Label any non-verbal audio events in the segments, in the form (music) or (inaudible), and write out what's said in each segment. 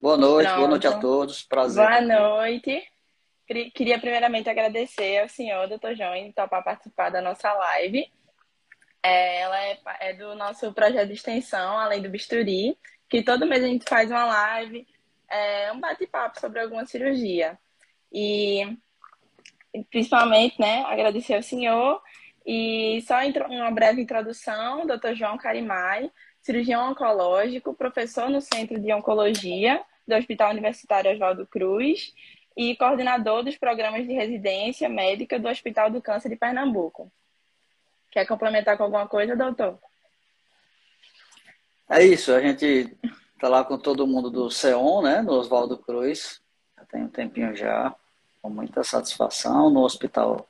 Boa noite, Pronto. boa noite a todos. Prazer. Boa noite. Queria primeiramente agradecer ao senhor, doutor João, em topar participar da nossa live. É, ela é, é, do nosso projeto de extensão, além do bisturi, que todo mês a gente faz uma live, é, um bate-papo sobre alguma cirurgia. E principalmente, né, agradecer ao senhor e só uma breve introdução, doutor João Carimai, cirurgião oncológico, professor no Centro de Oncologia do Hospital Universitário Oswaldo Cruz e coordenador dos programas de residência médica do Hospital do Câncer de Pernambuco. Quer complementar com alguma coisa, doutor? É isso, a gente está lá com todo mundo do CEON, né, no Oswaldo Cruz, já tem um tempinho já, com muita satisfação, no Hospital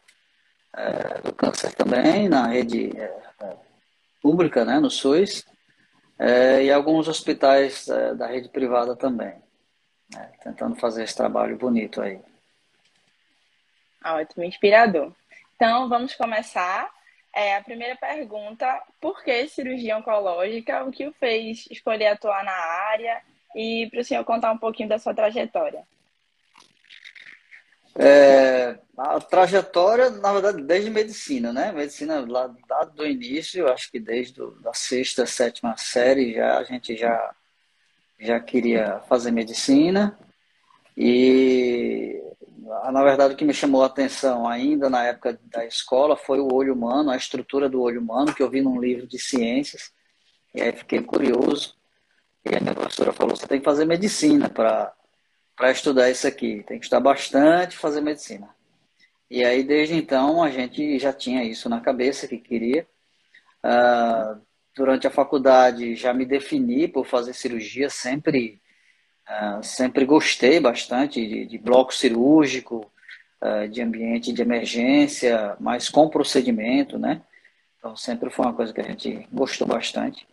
é, do Câncer também, na rede é, é pública, né, no SUS, é, e alguns hospitais é, da rede privada também né, tentando fazer esse trabalho bonito aí. Ótimo, inspirador. Então, vamos começar. É, a primeira pergunta, por que cirurgia oncológica? O que o fez escolher atuar na área? E para o senhor contar um pouquinho da sua trajetória. É, a trajetória, na verdade, desde medicina, né? Medicina lá, lá do início, acho que desde a sexta, sétima série já a gente já já queria fazer medicina e na verdade o que me chamou a atenção ainda na época da escola foi o olho humano, a estrutura do olho humano que eu vi num livro de ciências e aí fiquei curioso e a minha professora falou você tem que fazer medicina para estudar isso aqui, tem que estudar bastante fazer medicina. E aí desde então a gente já tinha isso na cabeça que queria. Uh, durante a faculdade já me defini por fazer cirurgia, sempre, uh, sempre gostei bastante de, de bloco cirúrgico, uh, de ambiente de emergência, mas com procedimento, né? Então sempre foi uma coisa que a gente gostou bastante.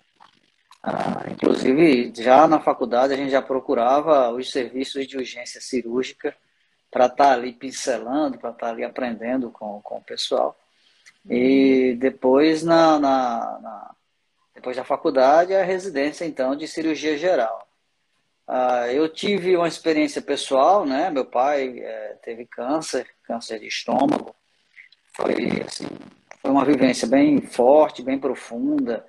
Uh, inclusive, já na faculdade a gente já procurava os serviços de urgência cirúrgica para estar tá ali pincelando, para estar tá ali aprendendo com, com o pessoal. E depois, na, na, na depois da faculdade, a residência, então, de cirurgia geral. Ah, eu tive uma experiência pessoal, né? Meu pai é, teve câncer, câncer de estômago. Foi, assim, foi uma vivência bem forte, bem profunda.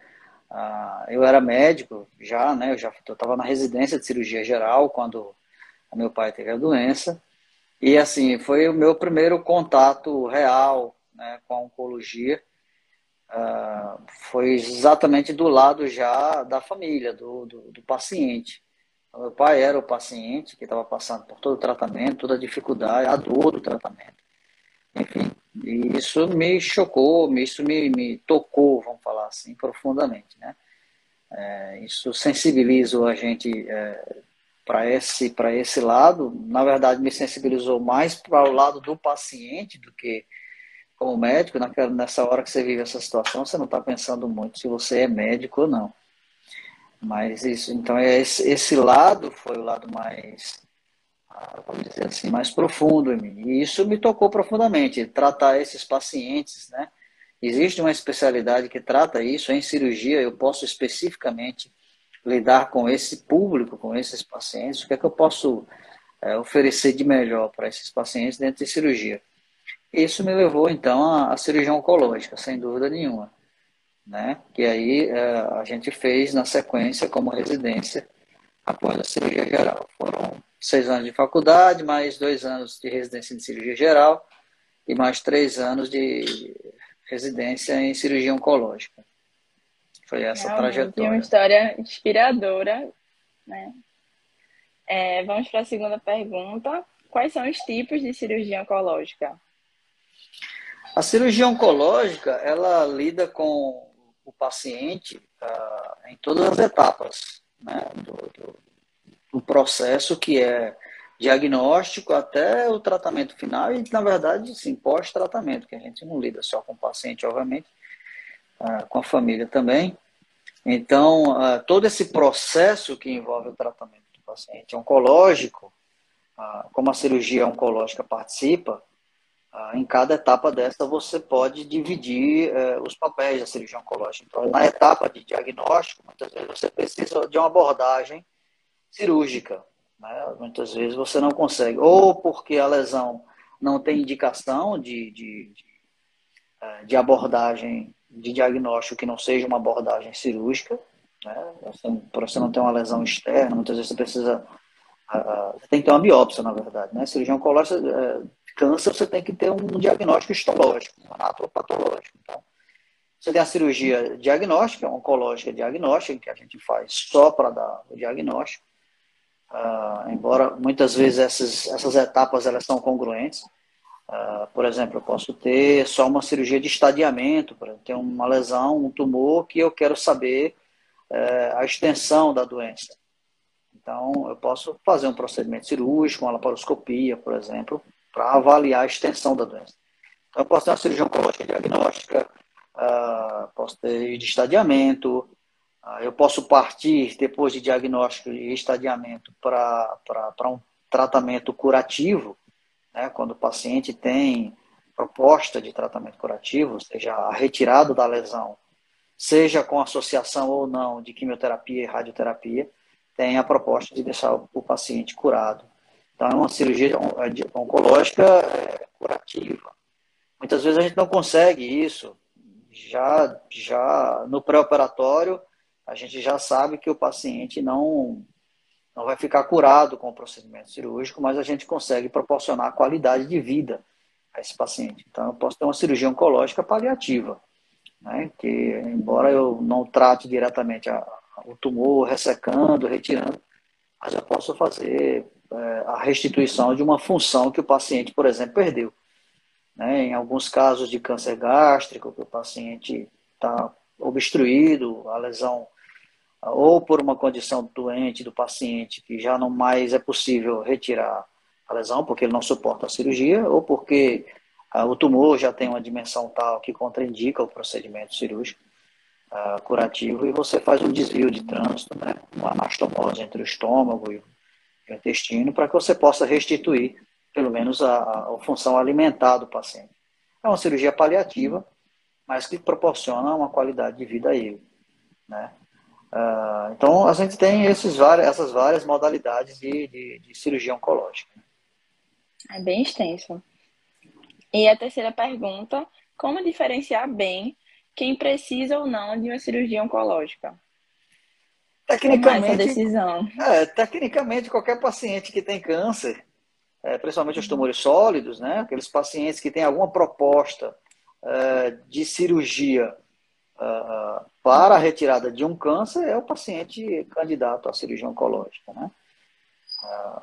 Ah, eu era médico já, né? Eu já estava na residência de cirurgia geral quando meu pai teve a doença. E, assim, foi o meu primeiro contato real né, com a oncologia uh, foi exatamente do lado já da família, do, do, do paciente. Então, meu pai era o paciente que estava passando por todo o tratamento, toda a dificuldade, a dor do tratamento. Enfim, e isso me chocou, isso me, me tocou, vamos falar assim, profundamente. Né? É, isso sensibilizou a gente é, para esse, esse lado. Na verdade, me sensibilizou mais para o lado do paciente do que como médico, naquela, nessa hora que você vive essa situação, você não está pensando muito se você é médico ou não. Mas isso, então é esse, esse lado foi o lado mais, ah, vamos dizer assim, mais profundo em mim. E isso me tocou profundamente, tratar esses pacientes, né? Existe uma especialidade que trata isso em cirurgia, eu posso especificamente lidar com esse público, com esses pacientes, o que é que eu posso é, oferecer de melhor para esses pacientes dentro de cirurgia. Isso me levou, então, à, cirurgia oncológica, sem dúvida nenhuma. Né? Que aí é, a gente fez na sequência como residência após a cirurgia geral. Foram seis anos de faculdade, mais dois anos de residência em cirurgia geral e mais três anos de residência em cirurgia oncológica. Foi essa Realmente trajetória. uma história inspiradora, né? É, vamos para a segunda pergunta. Quais são os tipos de cirurgia oncológica? A cirurgia oncológica, ela lida com o paciente uh, em todas as etapas né, do, do, do, processo, que é diagnóstico até o tratamento final e, na verdade, sim, pós-tratamento, que a gente não lida só com o paciente, obviamente, uh, com a família também. Então, uh, todo esse processo que envolve o tratamento do paciente oncológico, como a cirurgia oncológica participa, em cada etapa dessa você pode dividir eh, os papéis da cirurgia oncológica. Então, na etapa de diagnóstico, muitas vezes você precisa de uma abordagem cirúrgica. Né? Muitas vezes você não consegue, ou porque a lesão não tem indicação de, de, de, é, de abordagem de diagnóstico que não seja uma abordagem cirúrgica, né? Para você não ter uma lesão externa, muitas vezes você precisa. Uh, tem que ter uma biópsia, na verdade. Né? Cirurgião oncológica, uh, câncer, você tem que ter um diagnóstico histológico, um. Então, você tem a cirurgia diagnóstica, oncológica diagnóstica, que a gente faz só para dar o diagnóstico. Uh, embora muitas vezes essas, essas etapas elas são congruentes. Uh, por exemplo, eu posso ter só uma cirurgia de estadiamento, para ter uma lesão, um tumor que eu quero saber uh, a extensão da doença. Então, eu posso fazer um procedimento cirúrgico, uma laparoscopia, por exemplo, para avaliar a extensão da doença. Então, eu posso ter uma cirurgia oncológica diagnóstica, uh, posso ter de estadiamento, uh, eu posso partir, depois de diagnóstico e estadiamento, para um tratamento curativo, né, quando o paciente tem proposta de tratamento curativo, seja a retirada da lesão, seja com associação ou não de quimioterapia e radioterapia, tem a proposta de deixar o paciente curado. Então, é uma cirurgia oncológica é, curativa. Muitas vezes a gente não consegue isso, já, já no pré-operatório, a gente já sabe que o paciente não, não vai ficar curado com o procedimento cirúrgico, mas a gente consegue proporcionar qualidade de vida a esse paciente. Então, eu posso ter uma cirurgia oncológica paliativa, né, que, embora eu não trate diretamente a, o tumor, ressecando, retirando, mas eu posso fazer é, a restituição de uma função que o paciente, por exemplo, perdeu. Né? Em alguns casos de câncer gástrico, que o paciente está obstruído, a lesão, ou por uma condição doente do paciente, que já não mais é possível retirar a lesão, porque ele não suporta a cirurgia, ou porque ah, o tumor já tem uma dimensão tal que contraindica o procedimento cirúrgico uh, curativo, e você faz um desvio de trânsito, né? uma anastomose entre o estômago e o intestino, para que você possa restituir pelo menos a, a função alimentar do paciente. É uma cirurgia paliativa, mas que proporciona uma qualidade de vida a ele. Né? Uh, então, a gente tem esses várias, essas várias modalidades de, de, de, cirurgia oncológica. É bem extenso. E a terceira pergunta: como diferenciar bem quem precisa ou não de uma cirurgia oncológica? Tecnicamente, decisão? É, tecnicamente, qualquer paciente que tem câncer é, principalmente os tumores sólidos, né? aqueles pacientes que têm alguma proposta é, de cirurgia é, para a retirada de um câncer, é o paciente candidato à cirurgia oncológica. Né?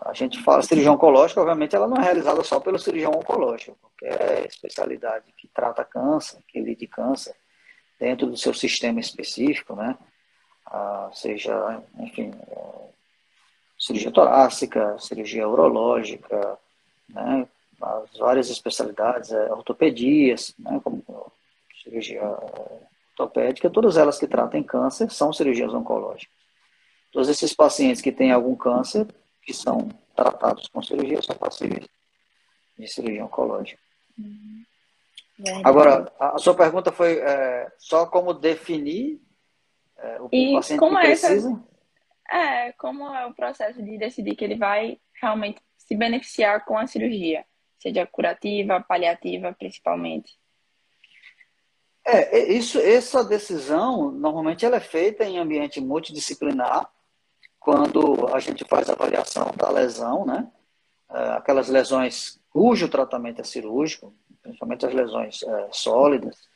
a gente fala cirurgia oncológica, obviamente, ela não é realizada só pelo cirurgião oncológico, qualquer especialidade que trata câncer, que lide câncer, dentro do seu sistema específico, né? Ah, seja, enfim, cirurgia torácica, cirurgia urológica, né, as várias especialidades, é, ortopedias, né, como cirurgia ortopédica, todas elas que tratam câncer são cirurgias oncológicas. Todos esses pacientes que têm algum câncer, que são tratados com cirurgia, são passíveis de cirurgia oncológica. Uhum. Agora, a sua pergunta foi é, só como definir é, o e paciente como que precisa? Essa é, como é o processo de decidir que ele vai realmente se beneficiar com a cirurgia, seja curativa, paliativa, principalmente? É, é, isso, essa decisão, normalmente ela é feita em ambiente multidisciplinar, quando a gente faz a avaliação da lesão, né? É, aquelas lesões cujo tratamento é cirúrgico, principalmente as lesões é, sólidas,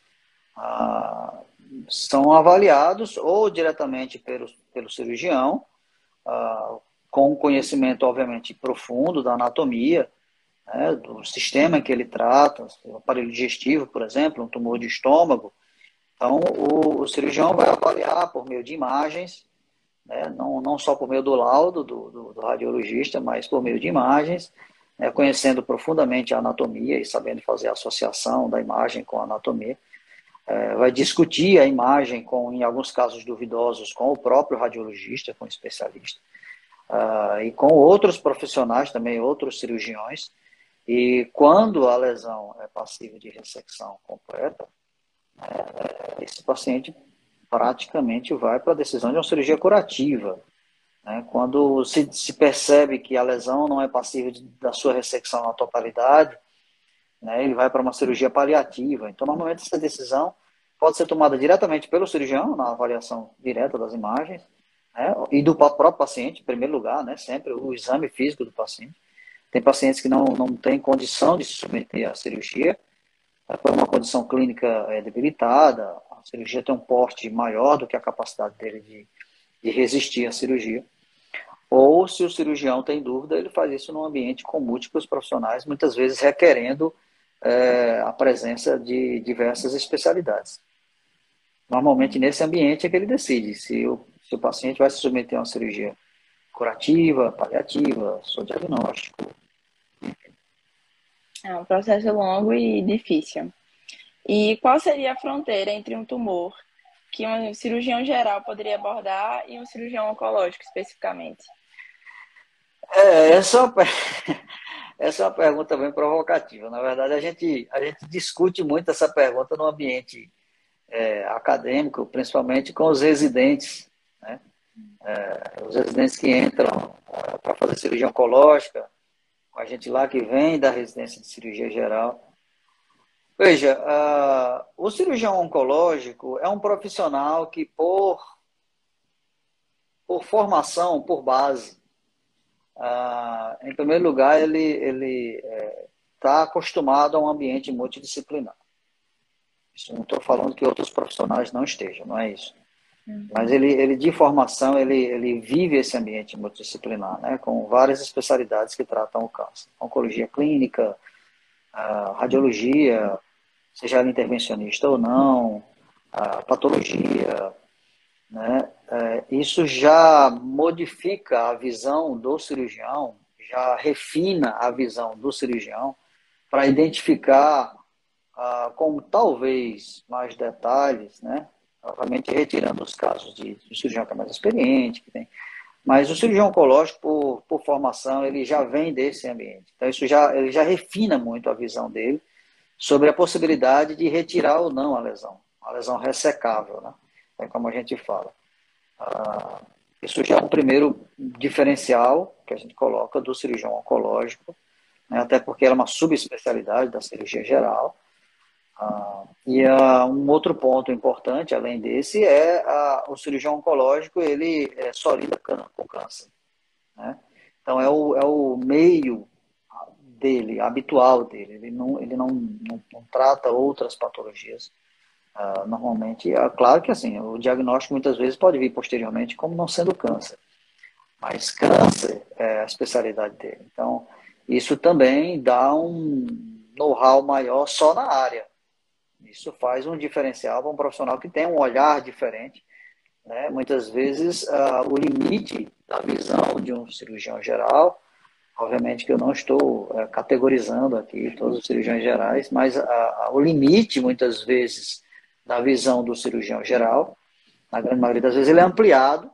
ah, são avaliados ou diretamente pelo, pelo cirurgião, ah, com conhecimento, obviamente, profundo da anatomia, né, do sistema em que ele trata, o aparelho digestivo, por exemplo, um tumor de estômago. Então, o, o cirurgião vai avaliar por meio de imagens, né, não, não só por meio do laudo do, do, do radiologista, mas por meio de imagens, né, conhecendo profundamente a anatomia e sabendo fazer a associação da imagem com a anatomia é, vai discutir a imagem com, em alguns casos duvidosos, com o próprio radiologista, com o especialista, uh, e com outros profissionais também, outros cirurgiões. E quando a lesão é passível de ressecção completa, é, esse paciente praticamente vai para a decisão de uma cirurgia curativa. Né? Quando se, se, percebe que a lesão não é passível de, da sua ressecção na totalidade, né, ele vai para uma cirurgia paliativa. Então, normalmente, essa decisão pode ser tomada diretamente pelo cirurgião, na avaliação direta das imagens, né, e do próprio paciente, em primeiro lugar, né, sempre o exame físico do paciente. Tem pacientes que não, não têm condição de se submeter à cirurgia, é por uma condição clínica é, debilitada, a cirurgia tem um porte maior do que a capacidade dele de, de resistir à cirurgia. Ou, se o cirurgião tem dúvida, ele faz isso num ambiente com múltiplos profissionais, muitas vezes requerendo é, a presença de diversas especialidades. Normalmente, nesse ambiente é que ele decide se o, se o paciente vai se submeter a uma cirurgia curativa, paliativa, seu diagnóstico. É um processo longo e difícil. E qual seria a fronteira entre um tumor que um cirurgião geral poderia abordar e um cirurgião oncológico especificamente? É, essa, é uma, (laughs) essa é uma pergunta bem provocativa. Na verdade, a gente, a gente discute muito essa pergunta no ambiente é, acadêmico, principalmente com os residentes, né? É, os residentes que entram para fazer cirurgia oncológica, com a gente lá que vem da residência de cirurgia geral. Veja, o cirurgião oncológico é um profissional que, por, por formação, por base, em primeiro lugar, ele está ele, é, tá acostumado a um ambiente multidisciplinar. Não estou falando que outros profissionais não estejam, não é isso. Uhum. Mas ele, ele, de formação, ele, ele vive esse ambiente multidisciplinar, né, com várias especialidades que tratam o câncer. Oncologia clínica, radiologia, seja ela intervencionista ou não, patologia, né, é, isso já modifica a visão do cirurgião, já refina a visão do cirurgião para identificar ah, com talvez mais detalhes, né, novamente retirando os casos de, de cirurgião que é mais experiente, que tem. Mas o cirurgião oncológico, por, por formação, ele já vem desse ambiente. Então, isso já, ele já refina muito a visão dele sobre a possibilidade de retirar ou não a lesão, a lesão ressecável, né? É como a gente fala. Ah, isso já é um primeiro diferencial que a gente coloca do cirurgião oncológico, né? até porque ela é uma subespecialidade da cirurgia geral. Ah, e ah, um outro ponto importante, além desse, é o cirurgião oncológico, ele é, só lida com câncer. Né? Então, é o, é o meio dele, habitual dele. Ele não, ele não, não, não trata outras patologias. Uh, normalmente, é claro que assim, o diagnóstico muitas vezes pode vir posteriormente como não sendo câncer. Mas câncer é a especialidade dele. Então, isso também dá um know-how maior só na área. Isso faz um diferencial para um profissional que tem um olhar diferente. Né? Muitas vezes, uh, o limite da visão de um cirurgião geral Obviamente que eu não estou é, categorizando aqui todos os cirurgiões gerais, mas a, o limite, muitas vezes, da visão do cirurgião geral, na grande maioria das vezes, ele é ampliado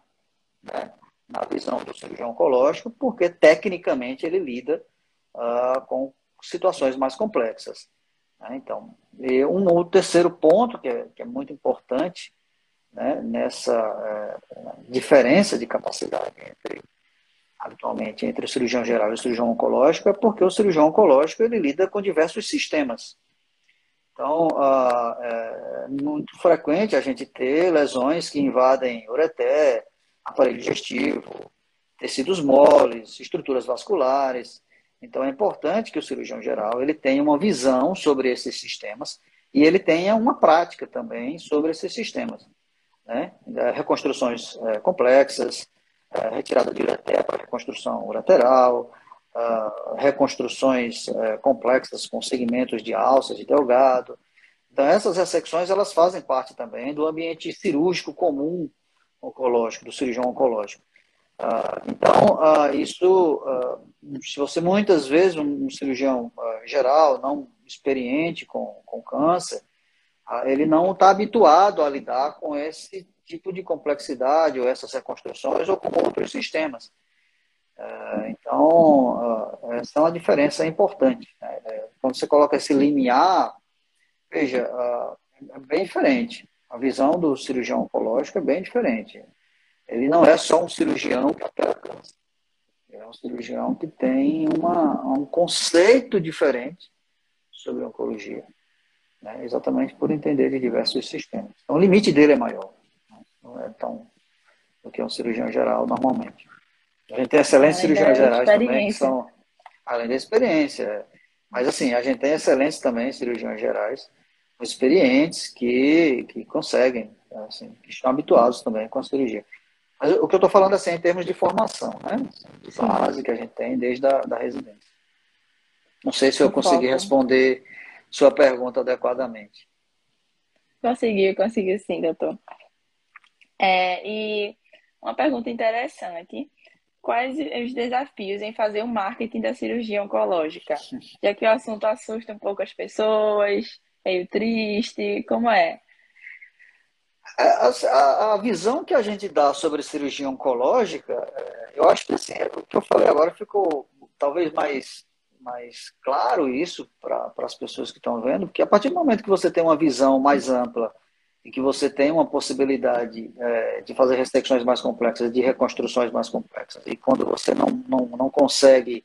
né, na visão do cirurgião oncológico, porque tecnicamente ele lida uh, com situações mais complexas. Né? Então, um, o terceiro ponto, que é, que é muito importante né, nessa é, diferença de capacidade entre habitualmente entre o cirurgião geral e o cirurgião oncológico é porque o cirurgião oncológico ele lida com diversos sistemas. Então, é muito frequente a gente ter lesões que invadem ureter, aparelho digestivo, tecidos moles, estruturas vasculares. Então, é importante que o cirurgião geral ele tenha uma visão sobre esses sistemas e ele tenha uma prática também sobre esses sistemas. Né? Reconstruções é, complexas, é, retirada de ureter para reconstrução lateral, uh, reconstruções uh, complexas com segmentos de alça, de delgado. Então, essas ressecções elas fazem parte também do ambiente cirúrgico comum oncológico, do cirurgião oncológico. Uh, então, uh, isso, uh, se você muitas vezes, um, cirurgião geral, não experiente com, com câncer, ele não está habituado a lidar com esse tipo de complexidade, ou essas reconstruções, ou com outros sistemas. Então, essa é uma diferença importante. Né? É, quando você coloca esse limiar, veja, é bem diferente. A visão do cirurgião oncológico é bem diferente. Ele não é só um cirurgião que opera câncer. Ele é um cirurgião que tem uma, um conceito diferente sobre oncologia, né? exatamente por entender de diversos sistemas. Então, o limite dele é maior, né? não é tão do que um cirurgião geral normalmente. A gente tem excelentes além cirurgiões gerais também, que são, além da experiência, mas assim, a gente tem excelentes também cirurgiões gerais, experientes, que, que conseguem, assim, que estão habituados também com a cirurgia. Mas o que eu estou falando assim, em termos de formação, né? De base que a gente tem desde a da residência. Não sei se eu consegui responder sua pergunta adequadamente. Conseguiu, conseguiu sim, doutor. É, e uma pergunta interessante. Quais os desafios em fazer o marketing da cirurgia oncológica? Já que o assunto assusta um pouco as pessoas, meio triste, como é? É, a, a, visão que a gente dá sobre cirurgia oncológica, é, eu acho que assim, é o que eu falei agora ficou talvez mais, mais claro isso para as pessoas que estão vendo, porque a partir do momento que você tem uma visão mais ampla e que você tem uma possibilidade é, de fazer ressecções mais complexas, de reconstruções mais complexas, e quando você não, não, não consegue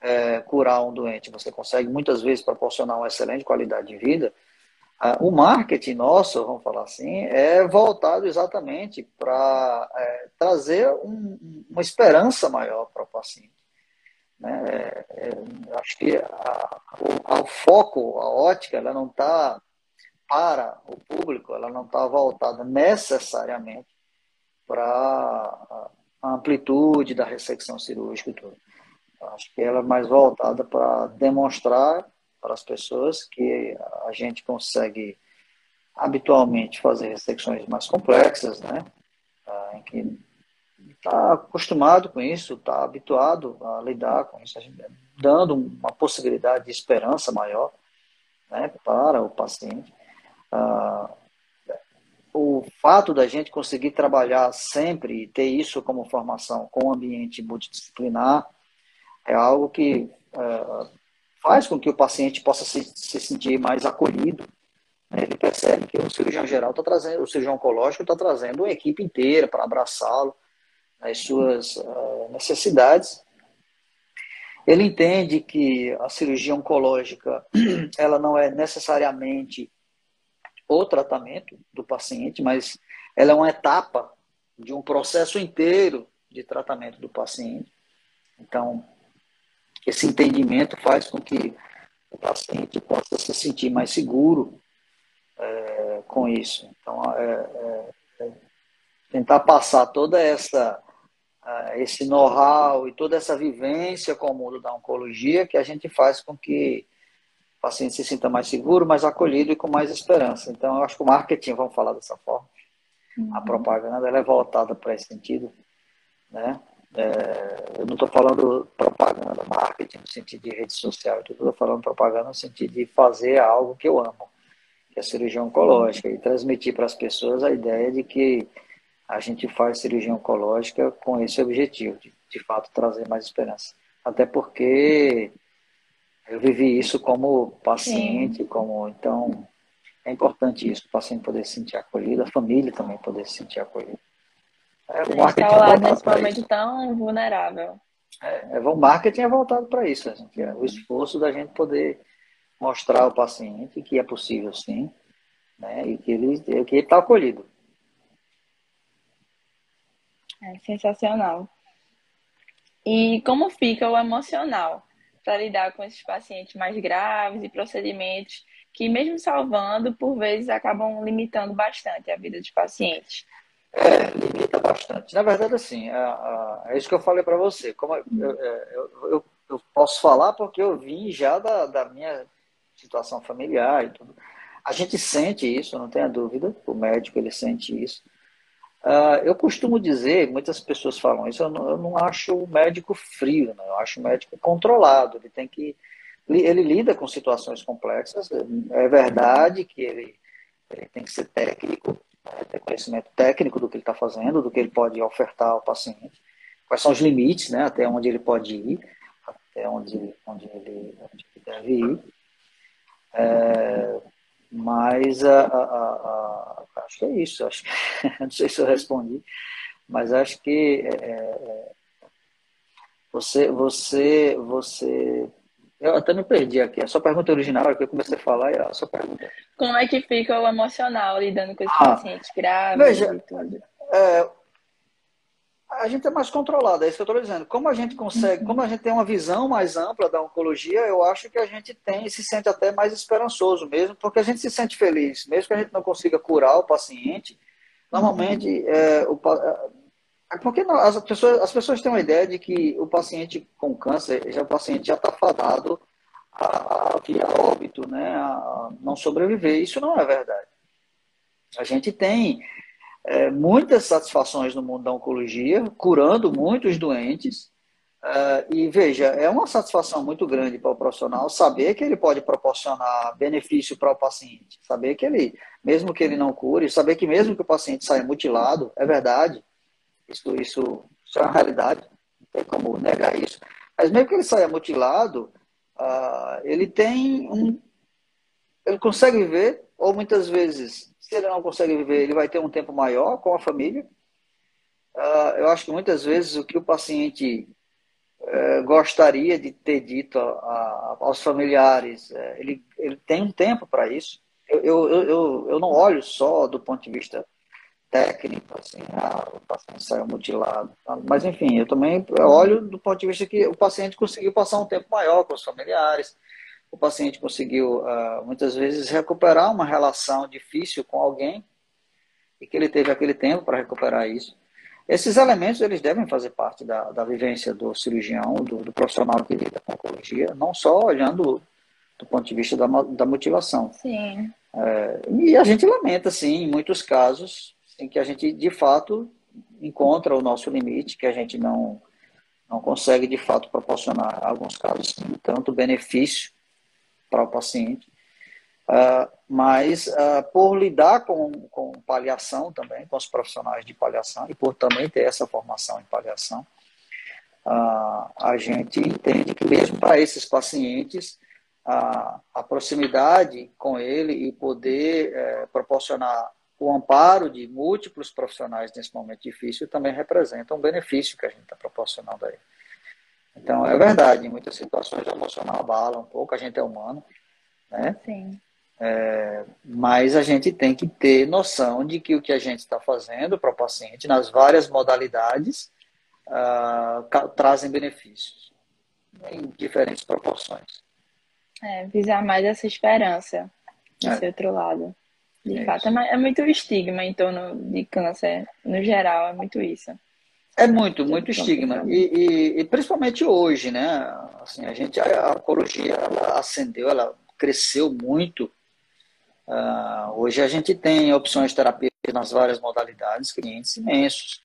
é, curar um doente, você consegue muitas vezes proporcionar uma excelente qualidade de vida, o marketing nosso, vamos falar assim, é voltado exatamente para é, trazer um, uma esperança maior para o paciente. Né? É, é, acho que a, o, foco, a ótica, ela não está para o público, ela não está voltada necessariamente para a amplitude da ressecção cirúrgica e tudo. Acho que ela é mais voltada para demonstrar para as pessoas que a gente consegue habitualmente fazer ressecções mais complexas, né? Ah, em que está acostumado com isso, está habituado a lidar com isso, dando uma possibilidade de esperança maior né, para o paciente. Ah, o fato da gente conseguir trabalhar sempre e ter isso como formação com um ambiente multidisciplinar é algo que ah, faz com que o paciente possa se, se sentir mais acolhido. Né? Ele percebe que o cirurgião geral está trazendo, o cirurgião oncológico está trazendo uma equipe inteira para abraçá-lo nas suas uh, necessidades. Ele entende que a cirurgia oncológica (clears throat) ela não é necessariamente o tratamento do paciente, mas ela é uma etapa de um processo inteiro de tratamento do paciente. Então, esse entendimento faz com que o paciente possa se sentir mais seguro é, com isso. Então, é, é, é tentar passar toda essa esse know-how e toda essa vivência com o mundo da oncologia que a gente faz com que o paciente se sinta mais seguro, mais acolhido e com mais esperança. Então, eu acho que o marketing, vamos falar dessa forma, uhum. a propaganda ela é voltada para esse sentido, né? É, eu não estou falando propaganda, marketing no sentido de rede social, eu estou falando propaganda no sentido de fazer algo que eu amo, que é a cirurgia oncológica, e transmitir para as pessoas a ideia de que a gente faz cirurgia oncológica com esse objetivo, de, de fato trazer mais esperança. Até porque eu vivi isso como paciente, Sim. como então é importante isso, o paciente poder se sentir acolhido, a família também poder se sentir acolhida. É, o marketing está lá nesse momento isso. tão vulnerável. É, é, o marketing é voltado para isso, assim, é o esforço da gente poder mostrar ao paciente que é possível sim, né, e que ele que está acolhido. É sensacional. E como fica o emocional para lidar com esses pacientes mais graves e procedimentos que, mesmo salvando, por vezes acabam limitando bastante a vida dos pacientes? É, limita bastante. Na verdade, assim, é, é, é isso que eu falei para você. Como eu, eu, eu, eu, posso falar porque eu vim já da, da minha situação familiar e tudo. A gente sente isso, não tenha dúvida. O médico ele sente isso. Uh, eu costumo dizer, muitas pessoas falam isso, eu não, eu não acho o médico frio, não. eu acho o médico controlado. Ele tem que, ele lida com situações complexas. É verdade que ele, ele tem que ser técnico, ter conhecimento técnico do que ele está fazendo, do que ele pode ofertar ao paciente, quais são os limites, né, até onde ele pode ir, até onde, onde, ele, onde ele deve ir. É, mas a, a, a, acho que é isso, acho, (laughs) não sei se eu respondi, Mas acho que é, é você, você, você. Eu até me perdi aqui. A sua pergunta original, que eu comecei a falar, é a sua pergunta. Como é que fica o emocional lidando com esses ah, pacientes graves veja, e tudo? É, a gente é mais controlado, é isso que eu estou dizendo. Como a gente consegue, uhum. como a gente tem uma visão mais ampla da oncologia, eu acho que a gente tem, se sente até mais esperançoso mesmo, porque a gente se sente feliz, mesmo que a gente não consiga curar o paciente. Normalmente, uhum. é, o, é, porque as pessoas, as pessoas têm uma ideia de que o paciente com câncer, já, o paciente já está fadado a, a via óbito, né, a não sobreviver. Isso não é verdade. A gente tem é, muitas satisfações no mundo da oncologia, curando muitos doentes. Uh, e veja, é uma satisfação muito grande para o profissional saber que ele pode proporcionar benefício para o paciente, saber que ele, mesmo que ele não cure, saber que mesmo que o paciente saia mutilado, é verdade, isso, isso, isso é uma realidade, não tem como negar isso. Mas mesmo que ele saia mutilado, uh, ele tem um, ele consegue viver, ou muitas vezes se ele não consegue viver, ele vai ter um tempo maior com a família. Uh, eu acho que muitas vezes o que o paciente uh, gostaria de ter dito a, a, aos familiares, uh, ele, ele tem um tempo para isso. Eu, eu, eu, eu não olho só do ponto de vista técnico, assim, ah, o paciente saiu mutilado. Mas, enfim, eu também olho do ponto de vista que o paciente conseguiu passar um tempo maior com os familiares, o paciente conseguiu, uh, muitas vezes, recuperar uma relação difícil com alguém e que ele teve aquele tempo para recuperar isso. Esses elementos, eles devem fazer parte da, da vivência do cirurgião, do, do profissional que lida com oncologia, não só olhando do ponto de vista da, da motivação. Sim. É, e a gente lamenta, sim, em muitos casos, em que a gente, de fato, encontra o nosso limite, que a gente não, não consegue, de fato, proporcionar, em alguns casos, tanto benefício para o paciente. Uh, mas uh, por lidar com, com paliação também, com os profissionais de paliação, e por também ter essa formação em paliação, uh, a gente entende que mesmo para esses pacientes, a proximidade com ele e poder eh, proporcionar o amparo de múltiplos profissionais nesse momento difícil também representa um benefício que a gente está proporcionando a ele. Então, é verdade, em muitas situações o emocional abala um pouco, a gente é humano, né? Sim. É, mas a gente tem que ter noção de que o que a gente está fazendo para o paciente, nas várias modalidades, uh, trazem benefícios, em diferentes proporções. É, visar mais essa esperança desse é. outro lado. De é fato, é, é muito estigma em torno de câncer, no geral, é muito isso. É muito, muito estigma. E, e, e, principalmente hoje, né? Assim, a gente, a, oncologia, ela ascendeu, ela cresceu muito. Uh, hoje a gente tem opções terapêuticas nas várias modalidades, clientes imensos.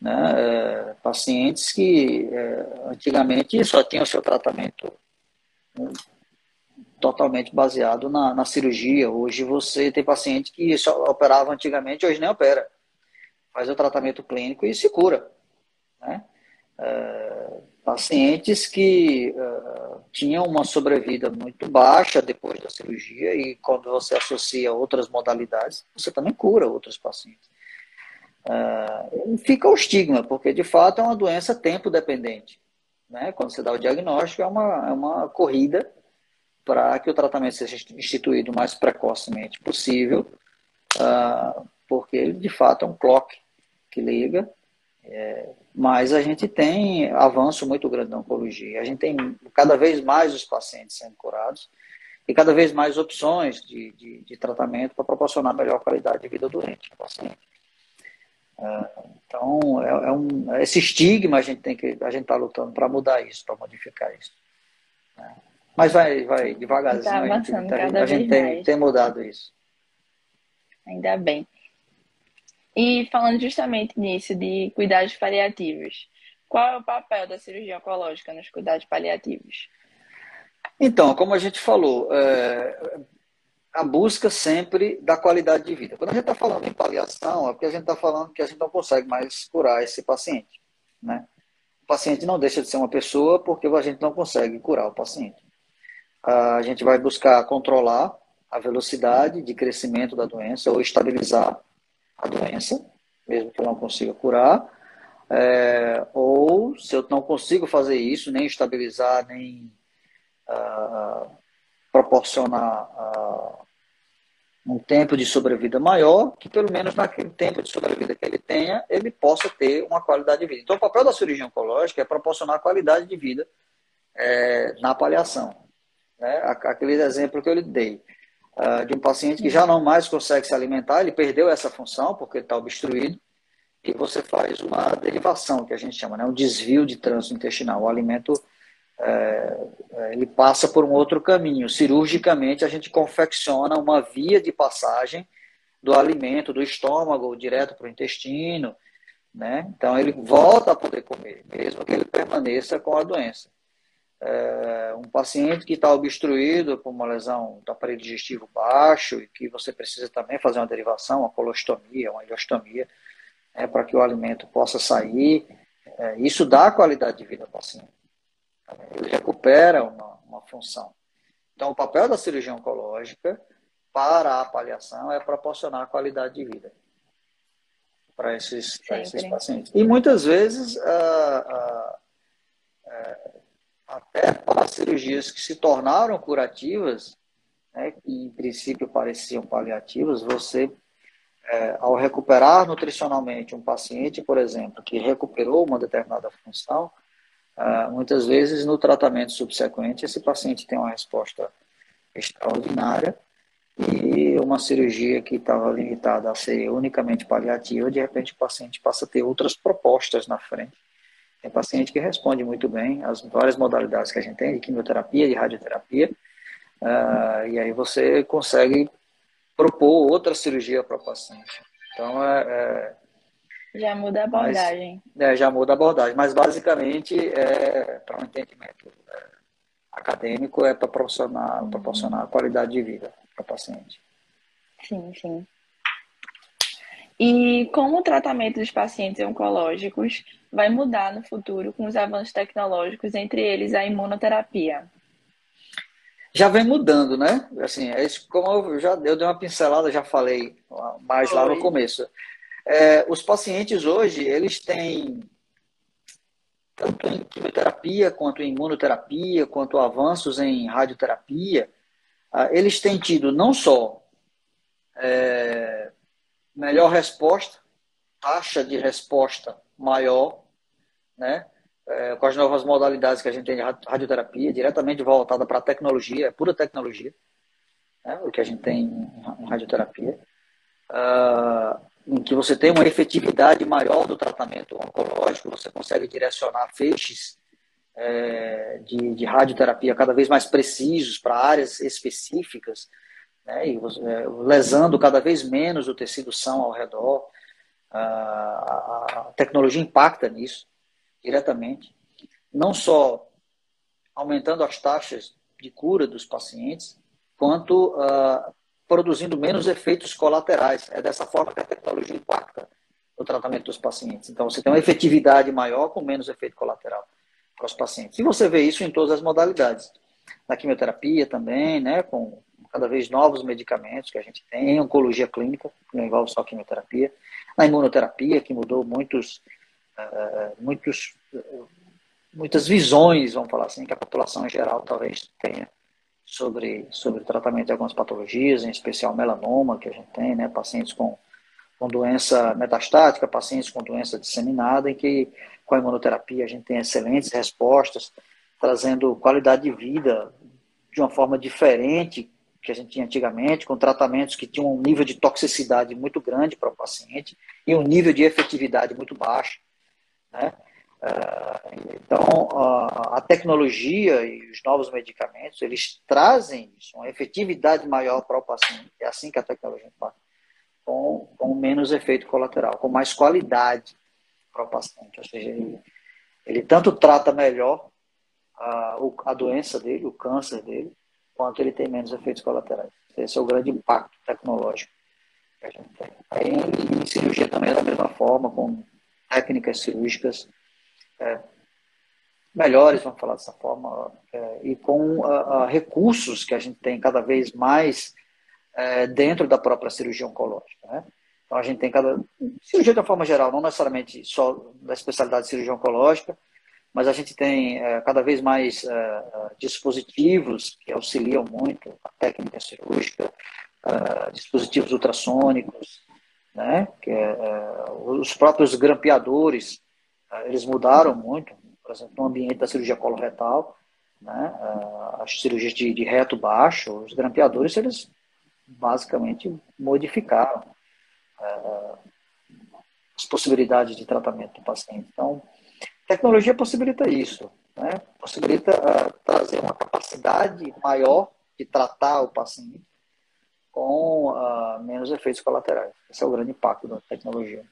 Né? É, pacientes que é, antigamente só tinham seu tratamento totalmente baseado na, na cirurgia. Hoje você tem paciente que só operava antigamente, hoje nem opera faz o tratamento clínico e se cura. Né? Uh, pacientes que uh, tinham uma sobrevida muito baixa depois da cirurgia e quando você associa outras modalidades, você também cura outros pacientes. Uh, fica o estigma, porque de fato é uma doença tempo dependente. Né? Quando você dá o diagnóstico, é uma, é uma corrida para que o tratamento seja instituído o mais precocemente possível, uh, porque ele de fato é um clock que liga. É, mas a gente tem avanço muito grande na oncologia. A gente tem cada vez mais os pacientes sendo curados e cada vez mais opções de, de, de tratamento para proporcionar melhor qualidade de vida doente ao paciente. É, então, é, é, um, esse estigma a gente tem que a gente está lutando para mudar isso, para modificar isso. É. Mas vai, vai devagarzinho. Tá a gente, a gente tem, tem mudado isso. Ainda bem. E falando justamente nisso, de cuidados paliativos, qual é o papel da cirurgia oncológica nos cuidados paliativos? Então, como a gente falou, é, a busca sempre da qualidade de vida. Quando a gente está falando em paliação, é porque a gente está falando que a gente não consegue mais curar esse paciente. Né? O paciente não deixa de ser uma pessoa porque a gente não consegue curar o paciente. A gente vai buscar controlar a velocidade de crescimento da doença ou estabilizar a doença, mesmo que eu não consiga curar, é, ou se eu não consigo fazer isso, nem estabilizar, nem uh, proporcionar uh, um tempo de sobrevida maior, que pelo menos naquele tempo de sobrevida que ele tenha, ele possa ter uma qualidade de vida. Então, o papel da cirurgia oncológica é proporcionar qualidade de vida é, na paliação. Né? Aquele exemplo que eu lhe dei, uh, de um paciente que já não mais consegue se alimentar, ele perdeu essa função porque está obstruído, e você faz uma derivação, que a gente chama, né? um desvio de trânsito intestinal. O alimento é, é, ele passa por um outro caminho. Cirurgicamente, a gente confecciona uma via de passagem do alimento do estômago direto para o intestino. Né? Então, ele volta a poder comer, mesmo que ele permaneça com a doença. É, um paciente que está obstruído por uma lesão do aparelho digestivo baixo e que você precisa também fazer uma derivação, uma colostomia, uma ileostomia, né, para que o alimento possa sair. É, isso dá qualidade de vida ao paciente. Ele recupera uma, uma função. Então, o papel da cirurgia oncológica para a paliação é proporcionar qualidade de vida para esses, esses pacientes. E muitas vezes, até para cirurgias que se tornaram curativas, né, que em princípio pareciam paliativas, você é, ao recuperar nutricionalmente um paciente, por exemplo, que recuperou uma determinada função, ah, muitas vezes no tratamento subsequente esse paciente tem uma resposta extraordinária e uma cirurgia que estava limitada a ser unicamente paliativa, de repente o paciente passa a ter outras propostas na frente. Tem paciente que responde muito bem às várias modalidades que a gente tem, de quimioterapia, de radioterapia, uh, e aí você consegue propor outra cirurgia para o paciente. Então, é, é já muda a abordagem. Mas, é, já muda a abordagem, mas basicamente, é, para um entendimento é, acadêmico, é para proporcionar, uhum. proporcionar qualidade de vida para o paciente. Sim, sim. E como o tratamento dos pacientes oncológicos vai mudar no futuro com os avanços tecnológicos, entre eles a imunoterapia? já vem mudando, né? Assim, é isso, como eu já eu dei uma pincelada, já falei mais lá no começo. É, os pacientes hoje, eles têm tanto em quimioterapia, quanto em imunoterapia, quanto avanços em radioterapia, ah, eles têm tido não só é, melhor resposta, taxa de resposta maior, né? é, com as novas modalidades que a gente tem de radioterapia, diretamente voltada para a tecnologia, é pura tecnologia, né, o que a gente tem em radioterapia, uh, em que você tem uma efetividade maior do tratamento oncológico, você consegue direcionar feixes é, de, de, radioterapia cada vez mais precisos para áreas específicas, né, e é, lesando cada vez menos o tecido são ao redor. Uh, a, a tecnologia impacta nisso diretamente, não só aumentando as taxas de cura dos pacientes, quanto uh, produzindo menos efeitos colaterais. É dessa forma que a tecnologia impacta o tratamento dos pacientes. Então, você tem uma efetividade maior com menos efeito colateral para os pacientes. E você vê isso em todas as modalidades. Na quimioterapia também, né, com cada vez novos medicamentos que a gente tem, em oncologia clínica, que não envolve só quimioterapia, na imunoterapia, que mudou muitos muitos, muitas visões, vamos falar assim, que a população em geral talvez tenha sobre, sobre o tratamento de algumas patologias, em especial melanoma, que a gente tem, né, pacientes com, com doença metastática, pacientes com doença disseminada, em que com a imunoterapia a gente tem excelentes respostas, trazendo qualidade de vida de uma forma diferente que a gente tinha antigamente, com tratamentos que tinham um nível de toxicidade muito grande para o paciente e um nível de efetividade muito baixo. Né? Ah, então, a tecnologia e os novos medicamentos, eles trazem isso, uma efetividade maior para o paciente. É assim que a tecnologia faz. Com, com menos efeito colateral, com mais qualidade para o paciente. Ou seja, ele, ele tanto trata melhor a, a doença dele, o câncer dele, quanto ele tem menos efeitos colaterais. Esse é o grande impacto tecnológico que a gente tem. Aí, em cirurgia também é da mesma forma, com técnicas cirúrgicas é, melhores, vamos falar dessa forma, é, e com uh, uh, recursos que a gente tem cada vez mais é, dentro da própria cirurgia oncológica. Né? Então a gente tem cada. Cirurgia de uma forma geral, não necessariamente só da especialidade de cirurgia oncológica, mas a gente tem é, cada vez mais é, dispositivos que auxiliam muito a técnica cirúrgica, é, dispositivos ultrassônicos, né? que é, os próprios grampeadores, eles mudaram muito, por exemplo, no ambiente da cirurgia coloretal, né? as cirurgias de, de reto baixo, os grampeadores, eles basicamente modificaram as possibilidades de tratamento do paciente. Então, tecnologia possibilita isso, né? possibilita trazer uma capacidade maior de tratar o paciente com uh, menos efeitos colaterais. Esse é o grande impacto da tecnologia.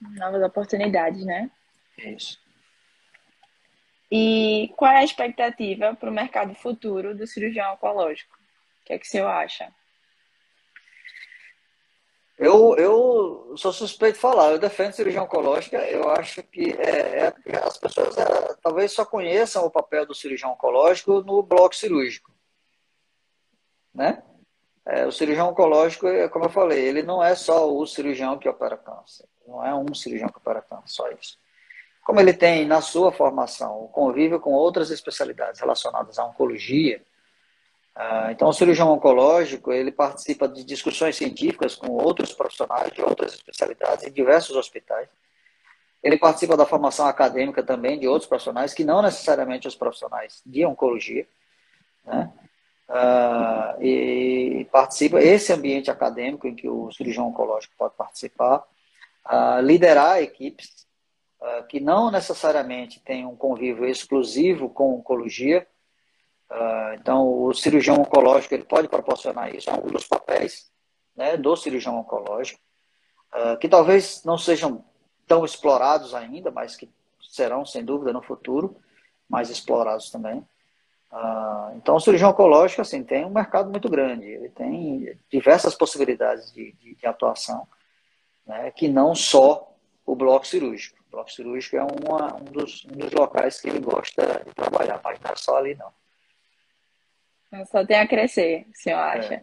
Novas oportunidades, né? Isso. E qual é a expectativa para o mercado futuro do cirurgião oncológico? O que é que o senhor acha? Eu, eu sou suspeito de falar, eu defendo cirurgia oncológica, eu acho que é, é, as pessoas é, talvez só conheçam o papel do cirurgião oncológico no bloco cirúrgico. Né? É, o cirurgião oncológico, é, como eu falei, ele não é só o cirurgião que opera câncer, não é um cirurgião que opera câncer, só isso. Como ele tem na sua formação o convívio com outras especialidades relacionadas à oncologia, ah, então, o cirurgião oncológico ele participa de discussões científicas com outros profissionais de outras especialidades em diversos hospitais. Ele participa da formação acadêmica também de outros profissionais que não necessariamente os profissionais de oncologia, né? Uh, e participa. Esse ambiente acadêmico em que o cirurgião oncológico pode participar, uh, liderar equipes uh, que não necessariamente têm um convívio exclusivo com oncologia, então, o cirurgião oncológico ele pode proporcionar isso, é um dos papéis né, do cirurgião oncológico, que talvez não sejam tão explorados ainda, mas que serão, sem dúvida, no futuro, mais explorados também. Uh, então, o cirurgião oncológico assim, tem um mercado muito grande, ele tem diversas possibilidades de, de, de atuação, né, que não só o bloco cirúrgico. O bloco cirúrgico é uma, um, dos, um dos locais que ele gosta de trabalhar, mas não é só ali, não. Só tem a crescer, o senhor acha? É.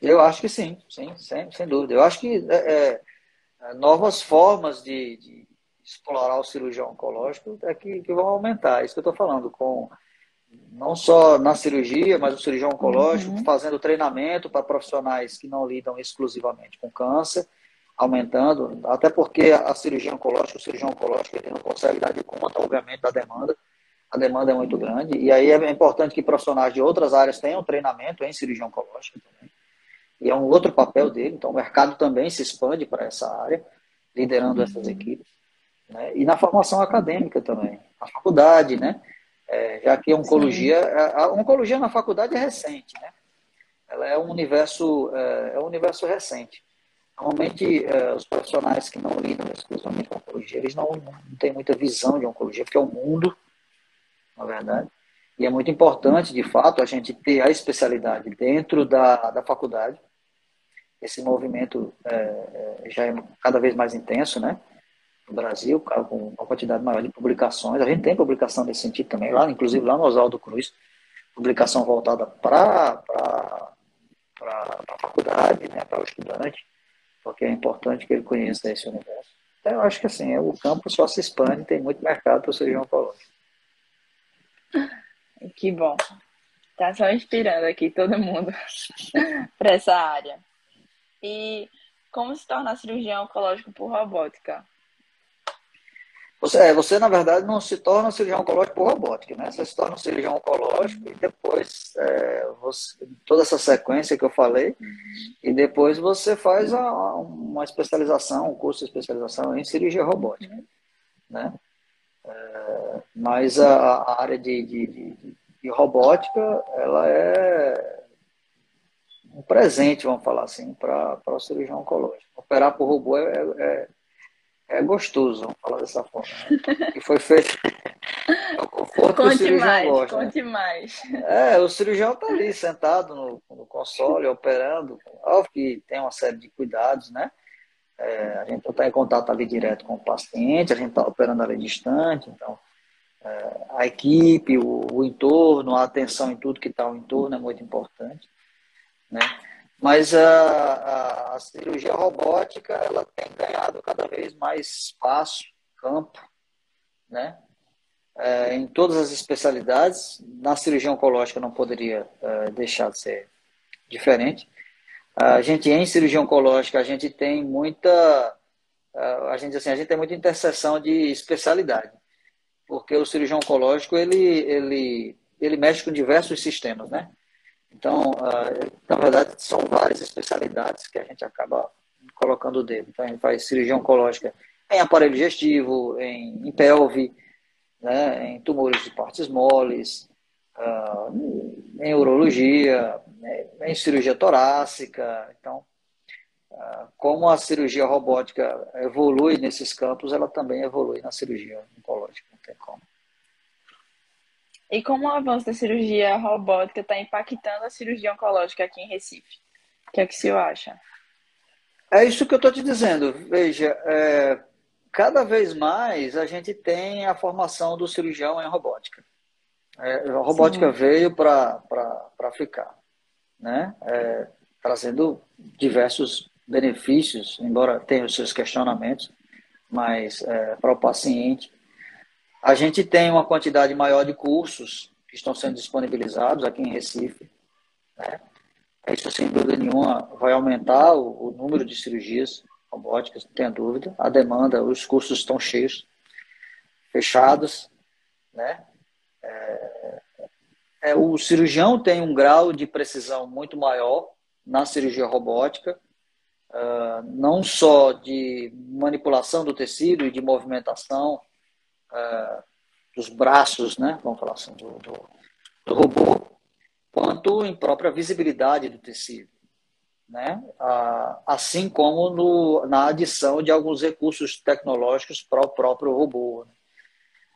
Eu acho que sim, sim, sem, sem dúvida. Eu acho que é, é, novas formas de, de, explorar o cirurgião oncológico é que, que vão aumentar. É isso que eu estou falando, com não só na cirurgia, mas o cirurgião oncológico uhum. fazendo treinamento para profissionais que não lidam exclusivamente com câncer, aumentando, até porque a cirurgia oncológica, o cirurgião oncológico, ele não consegue dar de conta, obviamente, da demanda a demanda é muito grande. E aí é importante que profissionais de outras áreas tenham treinamento em cirurgia oncológica também. E é um outro papel dele. Então, o mercado também se expande para essa área, liderando uhum. essas equipes. Né? E na formação acadêmica também. A faculdade, né? É, já que a oncologia, a oncologia na faculdade é recente, né? Ela é um universo, é, é um universo recente. Normalmente, é, os profissionais que não lidam exclusivamente com oncologia, eles não, não têm muita visão de oncologia, porque é um mundo na verdade. E é muito importante, de fato, a gente ter a especialidade dentro da, da faculdade. Esse movimento é, é já é cada vez mais intenso, né? Brasil, com uma quantidade maior de publicações. A gente tem publicação nesse sentido também, lá, inclusive lá no Oswaldo Cruz, publicação voltada para a faculdade, né, para o estudante, porque é importante que ele conheça esse universo. Então, eu acho que assim, o campo só se expande, tem muito mercado para o cirurgião oncológico. Que bom. Tá só inspirando aqui todo mundo (laughs) para essa área. E como se tornar cirurgião oncológico por robótica? Você, é, você, na verdade, não se torna cirurgião oncológico por robótica, né? Você se torna um cirurgião oncológico e depois é, você, toda essa sequência que eu falei, e depois você faz a, uma especialização, um curso de especialização em cirurgia robótica, né? É, mas a, a área de, de, de, de, robótica, ela é um presente, vamos falar assim, para o cirurgião oncológico. Operar por robô é, é, gostoso, vamos falar dessa forma. Né? E foi feito é o conforto conte que o cirurgião mais, gosta. Né? Conte né? mais. É, o cirurgião está ali sentado no, no console, operando. Óbvio que tem uma série de cuidados, né? É, a gente está em contato ali direto com o paciente, a gente está operando ali distante, então é, a equipe, o, o, entorno, a atenção em tudo que está ao entorno é muito importante, né? Mas a, a, a, cirurgia robótica ela tem ganhado cada vez mais espaço, campo, né? É, em todas as especialidades. Na cirurgia oncológica não poderia é, deixar de ser diferente. A gente em cirurgia oncológica a gente tem muita a gente assim a gente tem muita interseção de especialidade, porque o cirurgião oncológico ele ele ele mexe com diversos sistemas, né? Então, na verdade, são várias especialidades que a gente acaba colocando o dedo. Então, a gente faz cirurgia oncológica em aparelho digestivo, em, em pelve, né, em tumores de partes moles, uh, em urologia, né, em cirurgia torácica. Então, uh, como a cirurgia robótica evolui nesses campos, ela também evolui na cirurgia oncológica, não tem como. E como o avanço da cirurgia robótica está impactando a cirurgia oncológica aqui em Recife? O que é que o senhor acha? É isso que eu estou te dizendo. Veja, é, cada vez mais a gente tem a formação do cirurgião em robótica. É, a robótica Sim. veio para ficar, né? É, trazendo diversos benefícios, embora tenha os seus questionamentos, mas é, para o paciente a gente tem uma quantidade maior de cursos que estão sendo disponibilizados aqui em Recife. Né? Isso, sem dúvida nenhuma, vai aumentar o, o número de cirurgias robóticas, não tenha dúvida. A demanda, os cursos estão cheios, fechados. Né? É, é, o cirurgião tem um grau de precisão muito maior na cirurgia robótica, uh, não só de manipulação do tecido e de movimentação, uh, dos braços, né, vamos falar assim, do, do, do, robô, quanto em própria visibilidade do tecido. Né? Uh, assim como no, na adição de alguns recursos tecnológicos para o próprio robô. Né?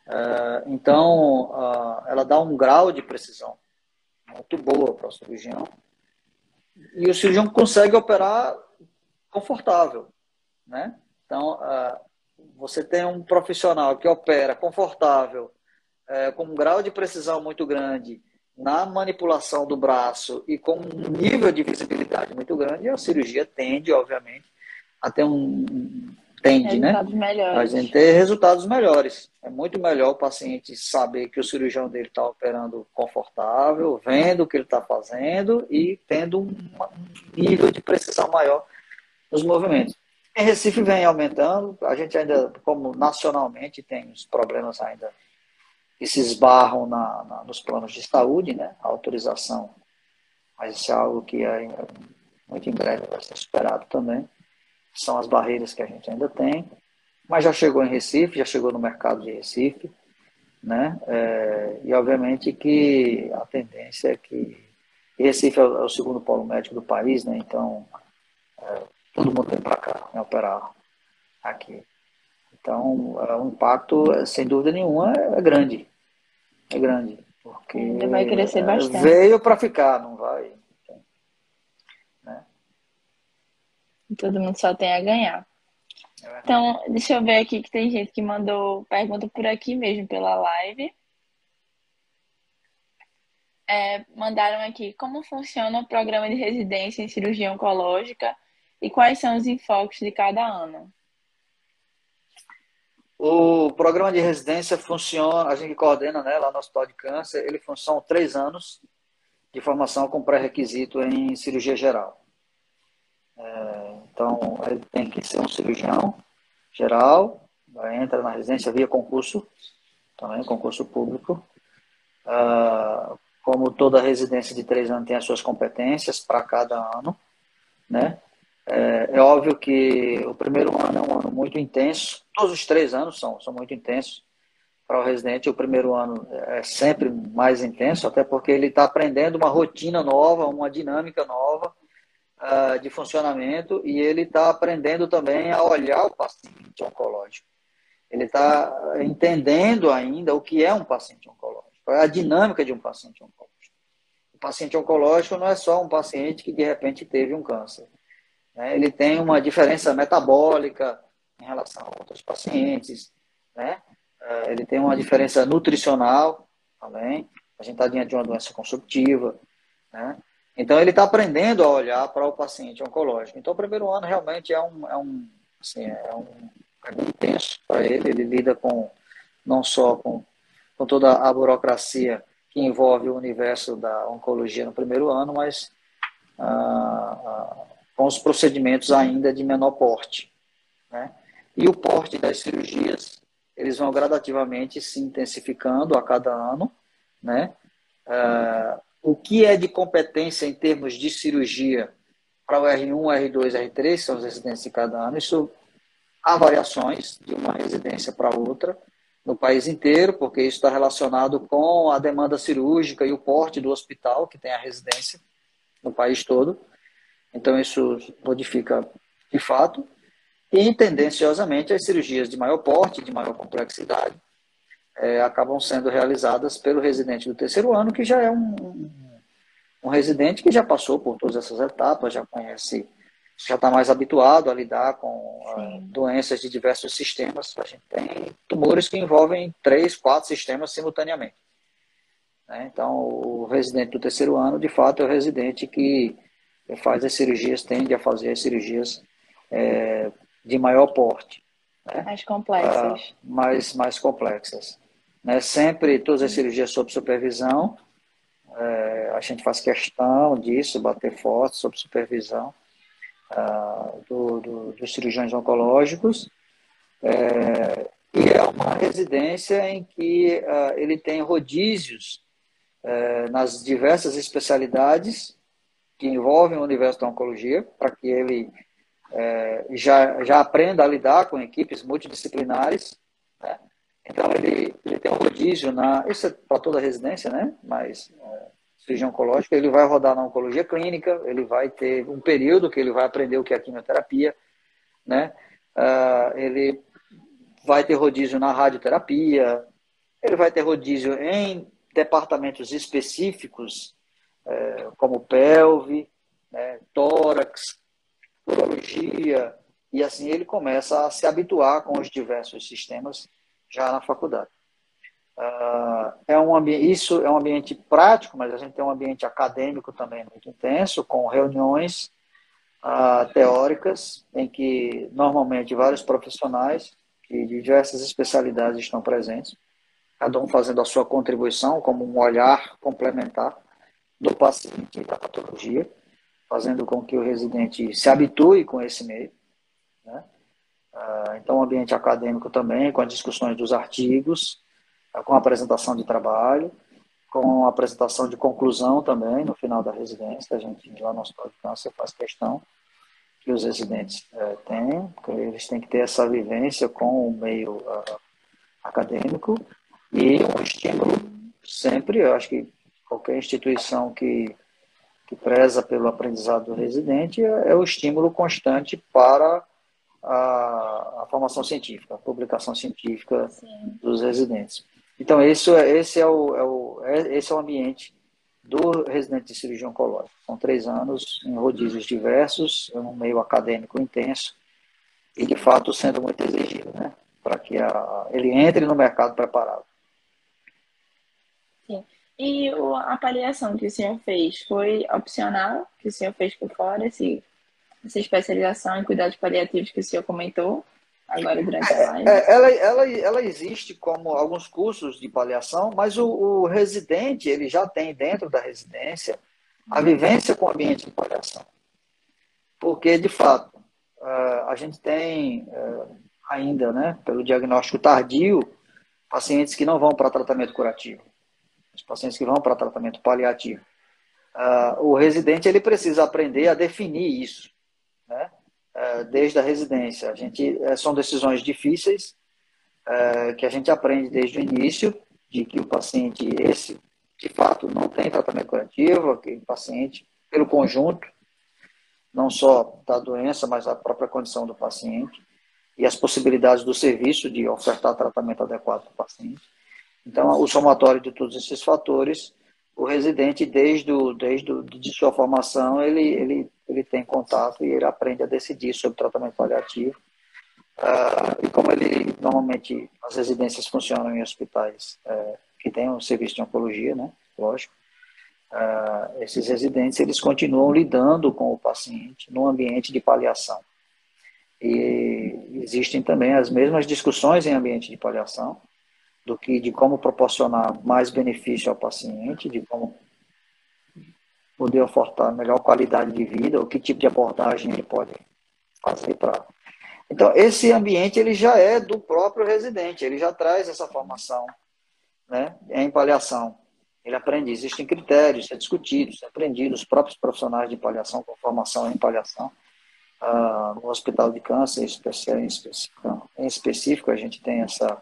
Uh, então, ela dá um grau de precisão muito boa para o cirurgião. E o cirurgião consegue operar confortável. Né? Então, você tem um profissional que opera confortável, é, com um grau de precisão muito grande na manipulação do braço e com um nível de visibilidade muito grande, a cirurgia tende, obviamente, a ter um. Tende, né? resultados né? Melhores. A gente ter resultados melhores. É muito melhor o paciente saber que o cirurgião dele está operando confortável, vendo o que ele está fazendo e tendo um nível de precisão maior nos movimentos. Em Recife vem aumentando, a gente ainda, como nacionalmente, tem os problemas ainda que se esbarram na, na, nos planos de saúde, né? A autorização, mas isso é algo que é, muito em breve vai ser superado também. São as barreiras que a gente ainda tem, mas já chegou em Recife, já chegou no mercado de Recife, né? É, e obviamente que a tendência é que Recife é o, é segundo polo médico do país, né? Então é, todo mundo vem para cá, né, operar aqui. Então, é, o impacto, é, sem dúvida nenhuma, é grande. É grande. Porque Ainda vai crescer bastante. Veio para ficar, não vai. Né? Todo mundo só tem a ganhar. É então, deixa eu ver aqui que tem gente que mandou pergunta por aqui mesmo pela live. É, mandaram aqui como funciona o programa de residência em cirurgia oncológica e quais são os enfoques de cada ano? O programa de residência funciona, a gente coordena né, lá no Hospital de Câncer, ele funciona três anos de formação com pré-requisito em cirurgia geral. É, então, ele tem que ser um cirurgião geral, entra na residência via concurso, também concurso público. Uh, como toda residência de três anos tem as suas competências para cada ano, né? É, é, óbvio que o primeiro ano é um ano muito intenso, todos os três anos são, são muito intensos para o residente. O primeiro ano é sempre mais intenso, até porque ele está aprendendo uma rotina nova, uma dinâmica nova uh, de funcionamento e ele está aprendendo também a olhar o paciente oncológico. Ele está entendendo ainda o que é um paciente oncológico, é a dinâmica de um paciente oncológico. O paciente oncológico não é só um paciente que de repente teve um câncer né, ele tem uma diferença metabólica em relação a outros pacientes, né? É, ele tem uma diferença nutricional também. A gente está diante de uma doença consumptiva, né? Então, ele está aprendendo a olhar para o paciente oncológico. Então, o primeiro ano realmente é um, é um, assim, é um intenso para ele. Ele lida com não só com, com toda a burocracia que envolve o universo da oncologia no primeiro ano, mas ah, ah, com os procedimentos ainda de menor porte. Né? E o porte das cirurgias, eles vão gradativamente se intensificando a cada ano. Né? Ah, o que é de competência em termos de cirurgia para o R1, R2, R3, são os residentes de cada ano, isso há variações de uma residência para outra no país inteiro, porque isso está relacionado com a demanda cirúrgica e o porte do hospital, que tem a residência no país todo. Então, isso modifica de fato. E, tendenciosamente, as cirurgias de maior porte, de maior complexidade, é, acabam sendo realizadas pelo residente do terceiro ano, que já é um, um, residente que já passou por todas essas etapas, já conhece já está mais habituado a lidar com uh, doenças de diversos sistemas. A gente tem tumores que envolvem três, quatro sistemas simultaneamente. Né? Então, o residente do terceiro ano, de fato, é o residente que faz as cirurgias, tende a fazer as cirurgias é, de maior porte. Né? Mais complexas. Uh, mais, mais complexas. Né? Sempre todas as cirurgias sob supervisão. É, a gente faz questão disso, bater forte sob supervisão uh, do, do, dos cirurgiões oncológicos. É, e é uma residência em que uh, ele tem rodízios uh, nas diversas especialidades que envolvem o universo da oncologia, para que ele uh, já, já aprenda a lidar com equipes multidisciplinares. Né? Então, ele, ele tem um rodízio na. Isso é para toda a residência, né? Mas cirurgia oncológica, ele vai rodar na oncologia clínica, ele vai ter um período que ele vai aprender o que é quimioterapia, né? Uh, ele vai ter rodízio na radioterapia, ele vai ter rodízio em departamentos específicos, é, como pelve, né, tórax, urologia, e assim ele começa a se habituar com os diversos sistemas já na faculdade. Uh, é um ambiente, isso é um ambiente prático, mas a gente tem um ambiente acadêmico também muito intenso, com reuniões uh, teóricas, em que normalmente vários profissionais de diversas especialidades estão presentes, cada um fazendo a sua contribuição como um olhar complementar do paciente da patologia, fazendo com que o residente se habitue com esse meio. Né? Uh, então, o ambiente acadêmico também, com as discussões dos artigos, com a apresentação de trabalho, com a apresentação de conclusão também no final da residência. A gente, lá no Hospital de Câncer, faz questão que os residentes é, tenham, que eles têm que ter essa vivência com o meio uh, acadêmico e um estímulo sempre, eu acho que qualquer instituição que, que preza pelo aprendizado do residente é, é o estímulo constante para a, a, formação científica, a publicação científica Sim. dos residentes. Então, esse é, esse é, o, é, o, é, esse é o ambiente do residente de cirurgia oncológica. São três anos em rodízios diversos, um meio acadêmico intenso e, de fato, sendo muito exigido, né? Para que a, ele entre no mercado preparado. Sim. E a paliação que o senhor fez foi opcional, que o senhor fez por fora, esse, essa especialização em cuidados paliativos que o senhor comentou? agora durante a live? É, ela, ela, ela existe como alguns cursos de paliação, mas o, o, residente ele já tem dentro da residência a vivência com o ambiente de paliação. Porque, de fato, é, a gente tem é, ainda, né, pelo diagnóstico tardio, pacientes que não vão para tratamento curativo, os pacientes que vão para tratamento paliativo. É, o residente ele precisa aprender a definir isso, né? É, desde a residência. A gente, é, são decisões difíceis é, que a gente aprende desde o início, de que o paciente, esse, de fato, não tem tratamento curativo, aquele paciente, pelo conjunto, não só da doença, mas a própria condição do paciente e as possibilidades do serviço de ofertar tratamento adequado para o paciente. Então, o somatório de todos esses fatores, o residente, desde, o, desde o, de sua formação, ele, ele ele tem contato e ele aprende a decidir sobre tratamento paliativo. Uh, e como ele, normalmente, as residências funcionam em hospitais uh, que têm um serviço de oncologia, né, lógico, uh, esses residentes eles continuam lidando com o paciente no ambiente de paliação. E existem também as mesmas discussões em ambiente de paliação, do que de como proporcionar mais benefício ao paciente, de como poder ofertar melhor qualidade de vida, ou que tipo de abordagem ele pode fazer para. Então, esse ambiente ele já é do próprio residente, ele já traz essa formação né, em paliação. Ele aprende, existem critérios, é discutido, é aprendido, os próprios profissionais de paliação com formação em paliação. Ah, no hospital de câncer, em específico, em específico, a gente tem essa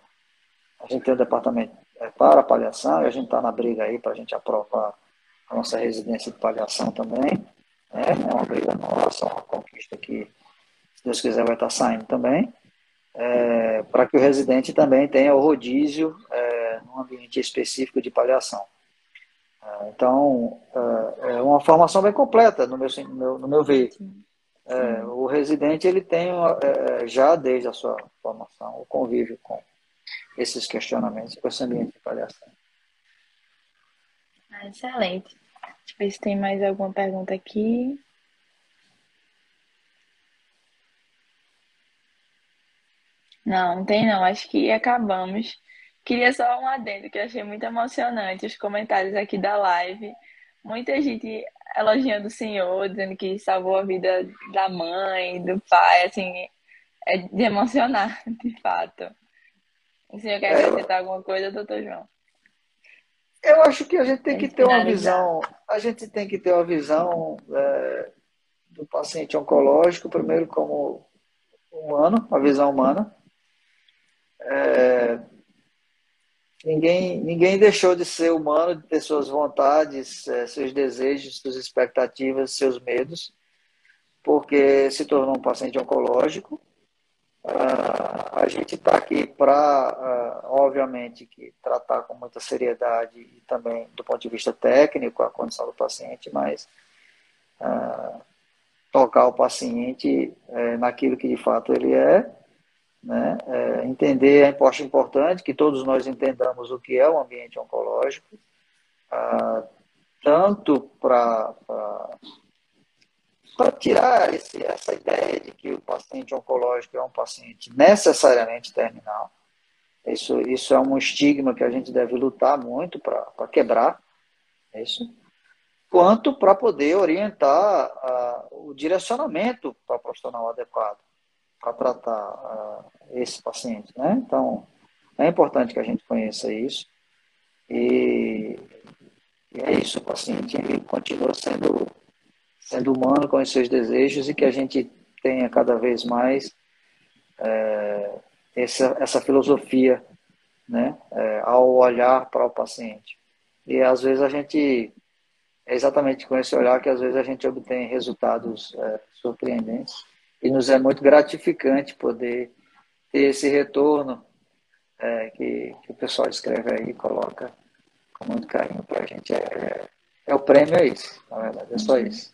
a gente tem um departamento é, para paliação e a gente está na briga aí para a gente aprovar a nossa residência de paliação também. Né? É uma briga nossa, uma conquista que, se Deus quiser, vai estar tá saindo também. É, para que o residente também tenha o rodízio é, num ambiente específico de paliação. É, então, é, é uma formação bem completa no meu, no meu, no meu ver. É, o residente ele tem já desde a sua formação o convívio com esses questionamentos, com esse ambiente de avaliação. Ah, excelente. Deixa eu ver se tem mais alguma pergunta aqui. Não, não tem não. Acho que acabamos. Queria só um adendo que eu achei muito emocionante os comentários aqui da live. Muita gente elogiando o senhor, dizendo que salvou a vida da mãe, do pai, assim, é de emocionar, (laughs) de fato. O senhor quer acrescentar alguma coisa, doutor João? Eu acho que a gente tem que ter uma visão, a gente tem que ter uma visão é, do paciente oncológico, primeiro como humano, a visão humana. É, ninguém, ninguém deixou de ser humano, de ter suas vontades, é, seus desejos, suas expectativas, seus medos, porque se tornou um paciente oncológico a gente está aqui para, uh, obviamente, que tratar com muita seriedade e também do ponto de vista técnico a condição do paciente, mas uh, tocar o paciente eh, naquilo que de fato ele é, né? Eh, entender a importância importante que todos nós entendamos o que é o ambiente oncológico, tanto para para tirar esse, essa ideia de que o paciente oncológico é um paciente necessariamente terminal. Isso, isso é um estigma que a gente deve lutar muito para quebrar. É isso. Quanto para poder orientar uh, o direcionamento para o profissional adequado para tratar uh, esse paciente. Né? Então, é importante que a gente conheça isso. E, e é isso, o paciente continua sendo sendo humano com os seus desejos e que a gente tenha cada vez mais é, essa, essa filosofia né, é, ao olhar para o paciente. E às vezes a gente, é exatamente com esse olhar que às vezes a gente obtém resultados é, surpreendentes e nos é muito gratificante poder ter esse retorno é, que, que, o pessoal escreve aí e coloca com muito carinho para a gente. É, é, o prêmio é isso, na verdade, é só isso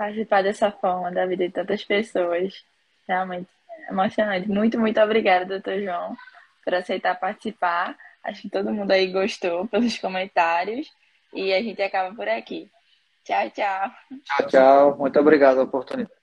participar dessa forma da vida de tantas pessoas. Realmente emocionante. Muito, muito obrigada, doutor João, por aceitar participar. Acho que todo mundo aí gostou (laughs) pelos comentários. E a gente acaba por aqui. Tchau, tchau. Tchau, tchau. Muito obrigado pela oportunidade.